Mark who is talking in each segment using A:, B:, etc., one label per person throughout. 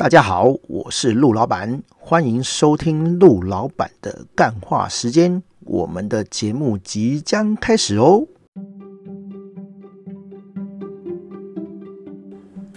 A: 大家好，我是陆老板，欢迎收听陆老板的干话时间。我们的节目即将开始哦。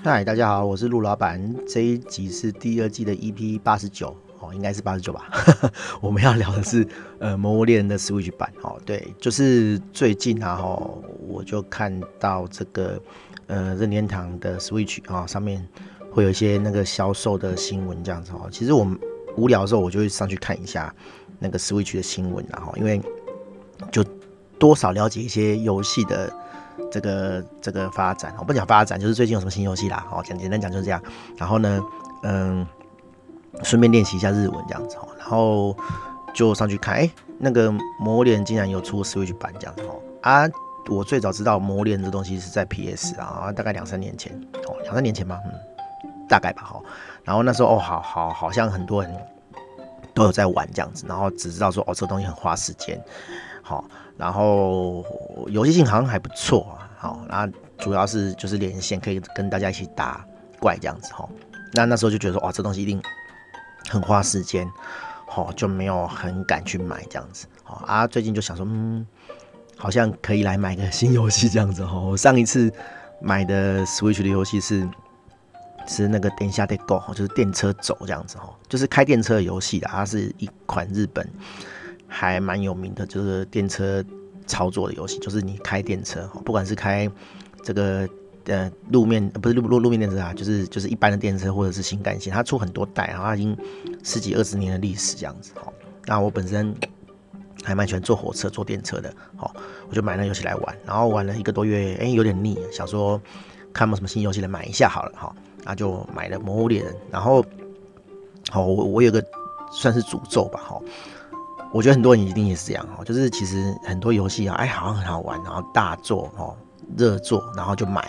A: 嗨，大家好，我是陆老板。这一集是第二季的 EP 八十九哦，应该是八十九吧。我们要聊的是呃《魔物猎人》的 Switch 版哦。对，就是最近啊，哦，我就看到这个呃任天堂的 Switch 啊上面。会有一些那个销售的新闻这样子哦。其实我无聊的时候，我就会上去看一下那个 Switch 的新闻，然后因为就多少了解一些游戏的这个这个发展。我不讲发展，就是最近有什么新游戏啦。哦，讲简单讲就是这样。然后呢，嗯，顺便练习一下日文这样子哦。然后就上去看，哎，那个魔物猎人竟然有出 Switch 版这样子哦。啊，我最早知道魔物猎人这东西是在 PS 啊，大概两三年前哦，两三年前吧，嗯。大概吧，哈，然后那时候哦，好好好像很多人都有在玩这样子，然后只知道说哦，这东西很花时间，好，然后游戏性好像还不错啊，好，那主要是就是连线可以跟大家一起打怪这样子，哈，那那时候就觉得说哇，这东西一定很花时间，好，就没有很敢去买这样子，好啊，最近就想说，嗯，好像可以来买个新游戏这样子，哈，我上一次买的 Switch 的游戏是。是那个电下得 GO，就是电车走这样子哈，就是开电车的游戏的，它是一款日本还蛮有名的，就是电车操作的游戏，就是你开电车，不管是开这个呃路面，不是路路路面电车啊，就是就是一般的电车或者是新干线，它出很多代，然后它已经十几二十年的历史这样子哈。那我本身还蛮喜欢坐火车、坐电车的，好，我就买那游戏来玩，然后玩了一个多月，哎，有点腻，想说看有没有什么新游戏来买一下好了哈。那就买了《魔物猎人》，然后，好，我我有个算是诅咒吧，哈，我觉得很多人一定也是这样，哈，就是其实很多游戏啊，哎，好像很好玩，然后大作，哈，热作，然后就买，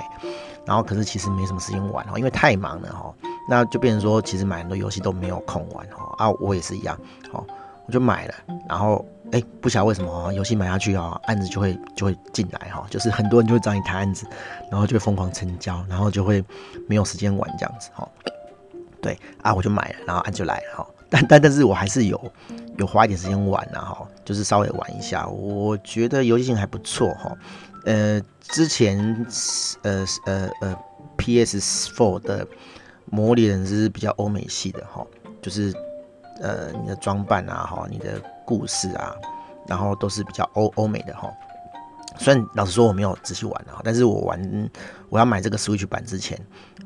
A: 然后可是其实没什么时间玩，哈，因为太忙了，哈，那就变成说，其实买很多游戏都没有空玩，哈，啊，我也是一样，好，我就买了，然后。哎，不晓得为什么游戏买下去啊，案子就会就会进来哈，就是很多人就会找你谈案子，然后就会疯狂成交，然后就会没有时间玩这样子哈。对啊，我就买了，然后案就来了哈。但但但是我还是有有花一点时间玩然后就是稍微玩一下，我觉得游戏性还不错哈。呃，之前呃呃呃 PS4 的模拟人是比较欧美系的哈，就是呃你的装扮啊哈，你的。故事啊，然后都是比较欧欧美的哈。虽然老实说我没有仔细玩啊，但是我玩我要买这个 Switch 版之前，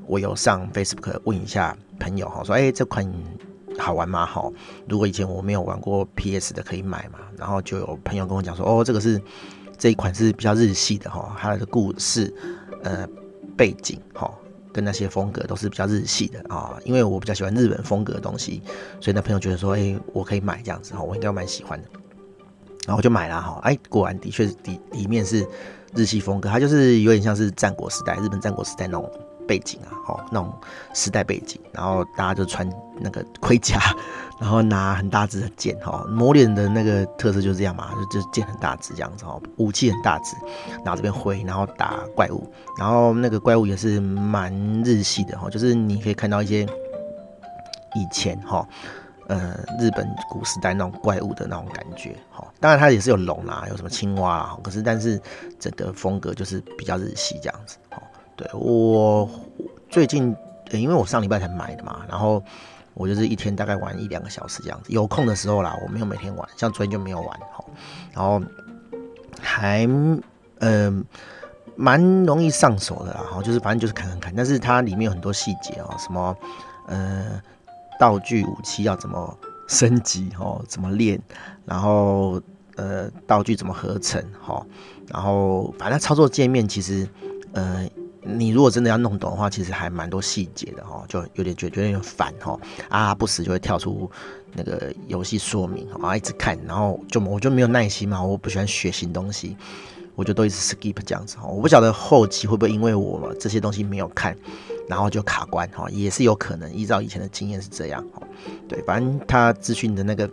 A: 我有上 Facebook 问一下朋友哈，说哎这款好玩吗？哈，如果以前我没有玩过 PS 的可以买嘛。然后就有朋友跟我讲说哦，这个是这一款是比较日系的哈，它的故事呃背景哈。跟那些风格都是比较日系的啊，因为我比较喜欢日本风格的东西，所以那朋友觉得说，哎、我可以买这样子哈，我应该蛮喜欢的，然后我就买了哈，哎，果然的确里里面是日系风格，它就是有点像是战国时代，日本战国时代那种。背景啊，哦，那种时代背景，然后大家就穿那个盔甲，然后拿很大只的剑，哈，魔脸的那个特色就是这样嘛，就就剑很大只这样子，哦，武器很大只，然后这边挥，然后打怪物，然后那个怪物也是蛮日系的，哈，就是你可以看到一些以前，哈，呃，日本古时代那种怪物的那种感觉，哈，当然它也是有龙啦，有什么青蛙啦，可是但是整个风格就是比较日系这样子，哈。对，我最近，因为我上礼拜才买的嘛，然后我就是一天大概玩一两个小时这样子，有空的时候啦，我没有每天玩，像昨天就没有玩，然后还嗯蛮容易上手的啦，哈，就是反正就是看看看，但是它里面有很多细节哦，什么呃道具武器要怎么升级哦，怎么练，然后呃道具怎么合成哈，然后反正操作界面其实呃。你如果真的要弄懂的话，其实还蛮多细节的哈，就有点觉得有点烦哈啊，不时就会跳出那个游戏说明啊，一直看，然后就我就没有耐心嘛，我不喜欢学新东西，我就都一直 skip 这样子哈，我不晓得后期会不会因为我这些东西没有看，然后就卡关哈，也是有可能，依照以前的经验是这样哈，对，反正他资讯的那个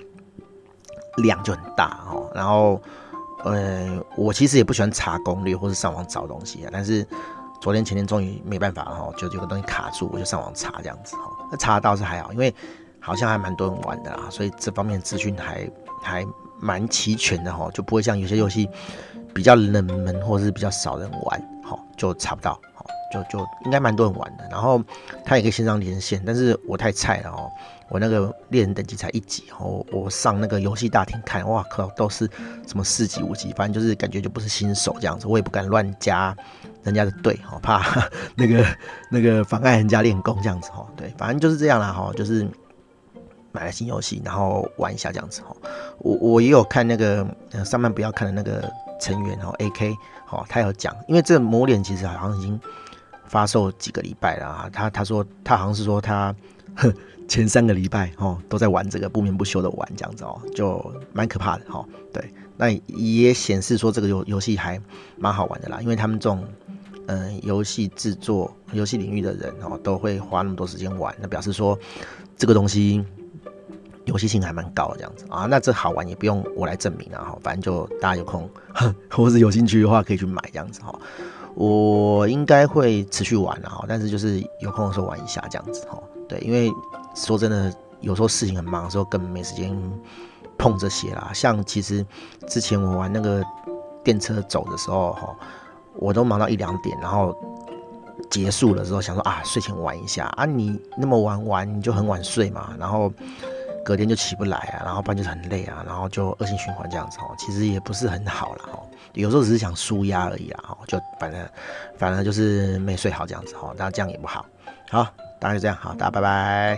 A: 量就很大哈，然后呃，我其实也不喜欢查攻略或是上网找东西啊，但是。昨天前天终于没办法哈，就有个东西卡住，我就上网查这样子哈。那查到是还好，因为好像还蛮多人玩的啦，所以这方面资讯还还蛮齐全的哈，就不会像有些游戏比较冷门或者是比较少人玩，好就查不到，好就就应该蛮多人玩的。然后他也可以线上连线，但是我太菜了哦。我那个猎人等级才一级，我我上那个游戏大厅看，哇靠，都是什么四级五级，反正就是感觉就不是新手这样子，我也不敢乱加人家的队，好，怕 那个那个妨碍人家练功这样子，哦，对，反正就是这样啦，哈，就是买了新游戏，然后玩一下这样子，哈，我我也有看那个上班不要看的那个成员，哈，AK，哈，他有讲，因为这个魔脸其实好像已经发售几个礼拜了啊，他他说他好像是说他。前三个礼拜哦，都在玩这个不眠不休的玩这样子哦，就蛮可怕的哈。对，那也显示说这个游游戏还蛮好玩的啦，因为他们这种嗯游戏制作、游戏领域的人哦，都会花那么多时间玩，那表示说这个东西游戏性还蛮高的这样子啊。那这好玩也不用我来证明啊哈，反正就大家有空 或者有兴趣的话可以去买这样子哈。我应该会持续玩的哈，但是就是有空的时候玩一下这样子哈。对，因为。说真的，有时候事情很忙的时候，根本没时间碰这些啦。像其实之前我玩那个电车走的时候，哈，我都忙到一两点，然后结束了之后想说啊，睡前玩一下啊。你那么玩玩，你就很晚睡嘛，然后隔天就起不来啊，然后不然就是很累啊，然后就恶性循环这样子哦。其实也不是很好啦。哦。有时候只是想舒压而已啦，哦，就反正反正就是没睡好这样子哦，那这样也不好。好，大家就这样，好，大家拜拜。